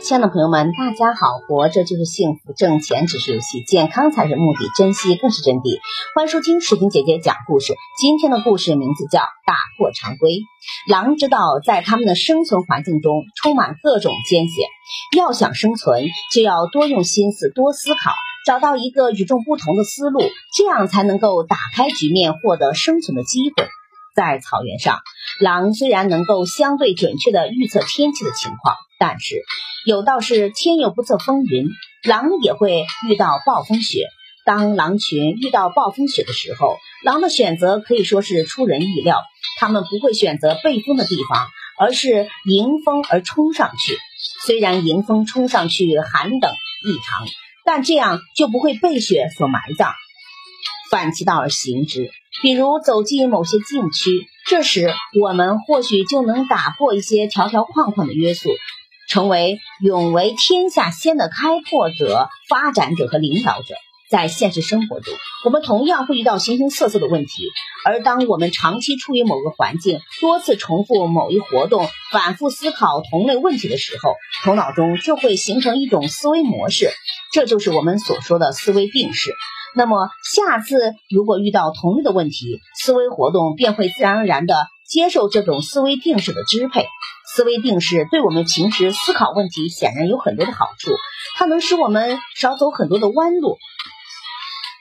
亲爱的朋友们，大家好！活着就是幸福，挣钱只是游戏，健康才是目的，珍惜更是真谛。欢迎收听视频姐姐讲故事。今天的故事名字叫《打破常规》。狼知道，在他们的生存环境中充满各种艰险，要想生存，就要多用心思，多思考，找到一个与众不同的思路，这样才能够打开局面，获得生存的机会。在草原上，狼虽然能够相对准确地预测天气的情况，但是有道是天有不测风云，狼也会遇到暴风雪。当狼群遇到暴风雪的时候，狼的选择可以说是出人意料。他们不会选择背风的地方，而是迎风而冲上去。虽然迎风冲上去寒冷异常，但这样就不会被雪所埋葬。反其道而行之。比如走进某些禁区，这时我们或许就能打破一些条条框框的约束，成为永为天下先的开拓者、发展者和领导者。在现实生活中，我们同样会遇到形形色色的问题，而当我们长期处于某个环境，多次重复某一活动，反复思考同类问题的时候，头脑中就会形成一种思维模式，这就是我们所说的思维定式。那么下次如果遇到同类的问题，思维活动便会自然而然地接受这种思维定式的支配。思维定式对我们平时思考问题显然有很多的好处，它能使我们少走很多的弯路。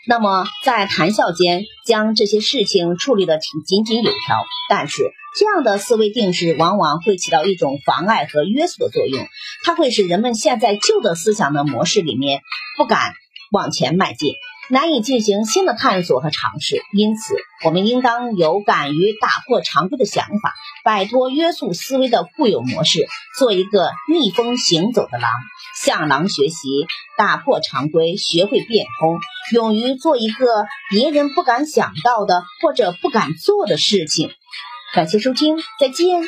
那么在谈笑间将这些事情处理得挺井井有条，但是这样的思维定式往往会起到一种妨碍和约束的作用，它会使人们陷在旧的思想的模式里面，不敢往前迈进。难以进行新的探索和尝试，因此我们应当有敢于打破常规的想法，摆脱约束思维的固有模式，做一个逆风行走的狼，向狼学习，打破常规，学会变通，勇于做一个别人不敢想到的或者不敢做的事情。感谢收听，再见。